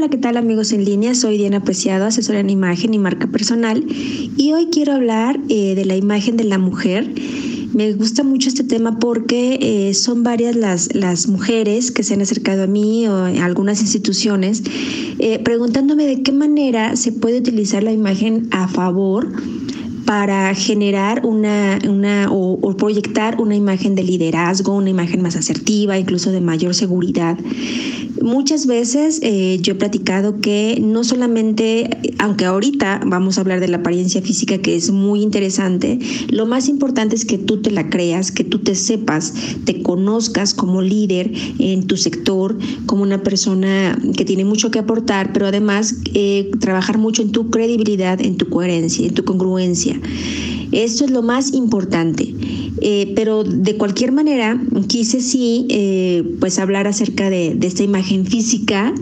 Hola, ¿qué tal amigos en línea? Soy Diana Preciado, asesora en imagen y marca personal y hoy quiero hablar eh, de la imagen de la mujer. Me gusta mucho este tema porque eh, son varias las, las mujeres que se han acercado a mí o a algunas instituciones eh, preguntándome de qué manera se puede utilizar la imagen a favor para generar una, una o, proyectar una imagen de liderazgo, una imagen más asertiva, incluso de mayor seguridad. Muchas veces eh, yo he platicado que no solamente, aunque ahorita vamos a hablar de la apariencia física que es muy interesante, lo más importante es que tú te la creas, que tú te sepas, te conozcas como líder en tu sector, como una persona que tiene mucho que aportar, pero además eh, trabajar mucho en tu credibilidad, en tu coherencia, en tu congruencia. Esto es lo más importante. Eh, pero de cualquier manera, quise sí eh, pues hablar acerca de, esta imagen física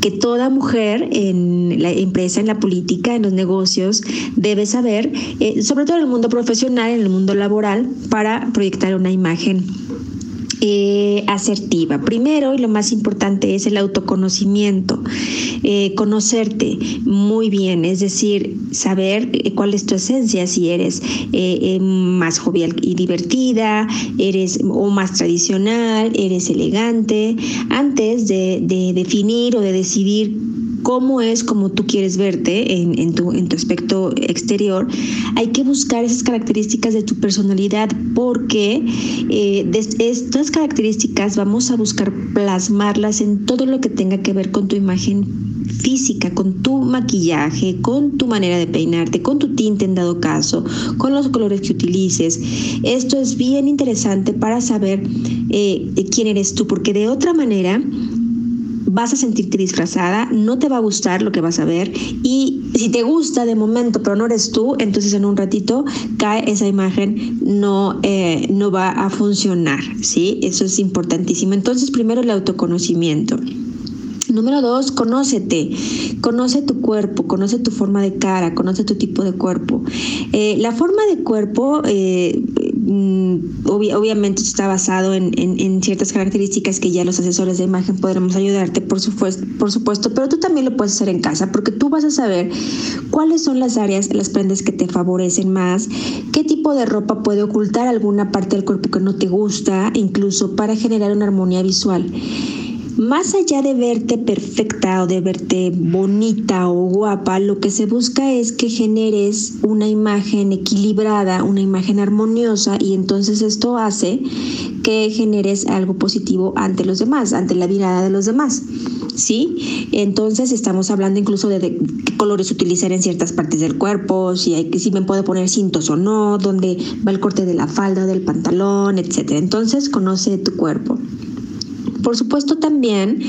que toda mujer en la empresa, en la política, en los negocios, debe saber, eh, sobre todo en el mundo profesional, en el mundo laboral, para proyectar una imagen eh, asertiva. Primero y lo más importante es el autoconocimiento, eh, conocerte muy bien, es decir, saber eh, cuál es tu esencia, si eres más jovial y divertida, eres o más tradicional, eres elegante, antes de definir o de decidir cómo es como tú quieres verte en, tu, aspecto exterior, hay que buscar esas características de tu personalidad porque eh, estas características vamos a buscar plasmarlas en todo lo que tenga que ver con tu imagen física, con tu maquillaje, con tu manera de peinarte, con tu tinte en dado caso, con los colores que utilices. Esto es bien interesante para saber eh, quién eres tú, porque de otra manera vas a sentirte disfrazada, no te va a gustar lo que vas a ver y si te gusta de momento pero no eres tú, entonces en un ratito cae esa imagen, no, eh, no va a funcionar, ¿sí? Eso es importantísimo. Entonces primero el autoconocimiento. Número dos, conócete, conoce tu cuerpo, conoce tu forma de cara, conoce tu tipo de cuerpo. Eh, la forma de cuerpo eh, mm, obviamente está basado en, ciertas características que ya los asesores de imagen podremos ayudarte, por supuesto, por supuesto, pero tú también lo puedes hacer en casa porque tú vas a saber cuáles son las áreas, las prendas que te favorecen más, qué tipo de ropa puede ocultar alguna parte del cuerpo que no te gusta, incluso para generar una armonía visual más allá de verte perfecta o de verte bonita o guapa, lo que se busca es que generes una imagen equilibrada, una imagen armoniosa y entonces esto hace que generes algo positivo ante los demás, ante la mirada de los demás. ¿Sí? Entonces estamos hablando incluso de, qué colores utilizar en ciertas partes del cuerpo, si hay si me puedo poner cintos o no, dónde va el corte de la falda, del pantalón, etcétera. Entonces conoce tu cuerpo. Por supuesto también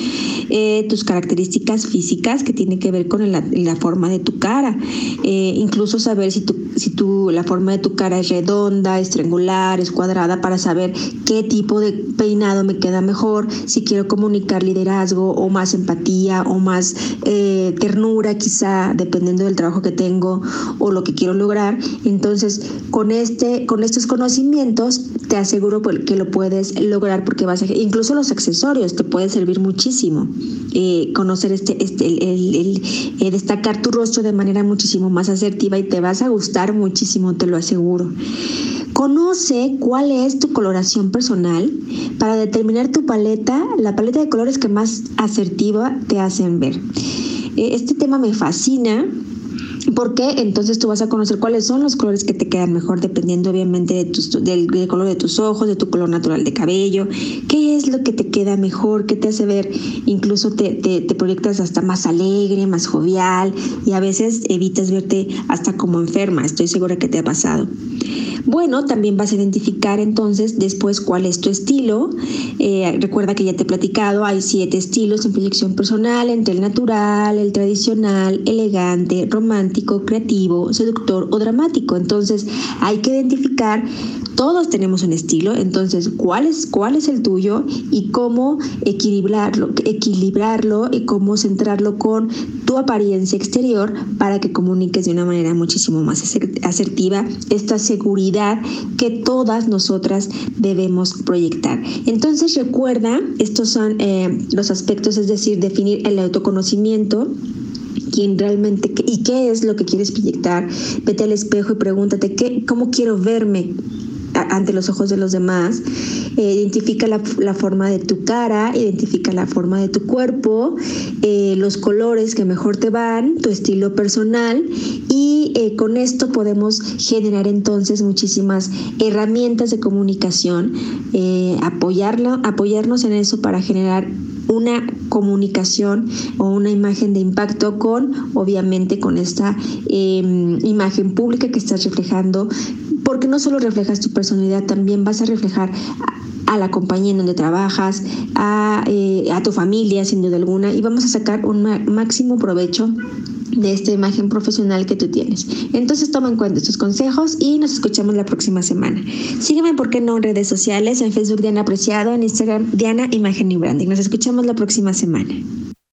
eh, tus características físicas que tienen que ver con la, forma de tu cara. Eh, incluso saber si, tu, si tu, la forma de tu cara es redonda, es triangular, es cuadrada, para saber qué tipo de peinado me queda mejor, si quiero comunicar liderazgo o más empatía o más eh, ternura quizá, dependiendo del trabajo que tengo o lo que quiero lograr. Entonces, con, este, con estos conocimientos, te aseguro que lo puedes lograr porque vas a, incluso los accesorios te puede servir muchísimo. Eh, conocer este, este el, eh, destacar tu rostro de manera muchísimo más asertiva y te vas a gustar muchísimo, te lo aseguro. Conoce cuál es tu coloración personal para determinar tu paleta, la paleta de colores que más asertiva te hacen ver. Eh, este tema me fascina porque entonces tú vas a conocer cuáles son los colores que te quedan mejor dependiendo obviamente de del, color de tus ojos, de tu color natural de cabello, qué es lo que te queda mejor, qué te hace ver, incluso te, te, te proyectas hasta más alegre, más jovial y a veces evitas verte hasta como enferma, estoy segura que te ha pasado. Bueno, también vas a identificar entonces después cuál es tu estilo. Eh, recuerda que ya te he platicado, hay siete estilos en proyección personal, entre el natural, el tradicional, elegante, romántico, creativo, seductor o dramático. Entonces hay que identificar todos tenemos un estilo, entonces, ¿cuál es, cuál es el tuyo y cómo equilibrarlo, equilibrarlo y cómo centrarlo con tu apariencia exterior para que comuniques de una manera muchísimo más asertiva esta seguridad que todas nosotras debemos proyectar. Entonces recuerda, estos son eh, los aspectos, es decir, definir el autoconocimiento, quién realmente y qué es lo que quieres proyectar. Vete al espejo y pregúntate qué, cómo quiero verme ante los ojos de los demás. Eh, identifica la, forma de tu cara, identifica la forma de tu cuerpo, eh, los colores que mejor te van, tu estilo personal y eh, con esto podemos generar entonces muchísimas herramientas de comunicación, apoyarlo, apoyarnos en eso para generar una comunicación o una imagen de impacto con, obviamente, con esta em, imagen pública que estás reflejando, porque no solo reflejas tu personalidad, también vas a reflejar a la compañía en donde trabajas, a, eh, a tu familia, sin duda alguna, y vamos a sacar un máximo provecho de esta imagen profesional que tú tienes. Entonces toma en cuenta estos consejos y nos escuchamos la próxima semana. Sígueme, ¿por qué no? En redes sociales, en Facebook Diana Apreciado, en Instagram Diana Imagen y Branding. Nos escuchamos la próxima semana.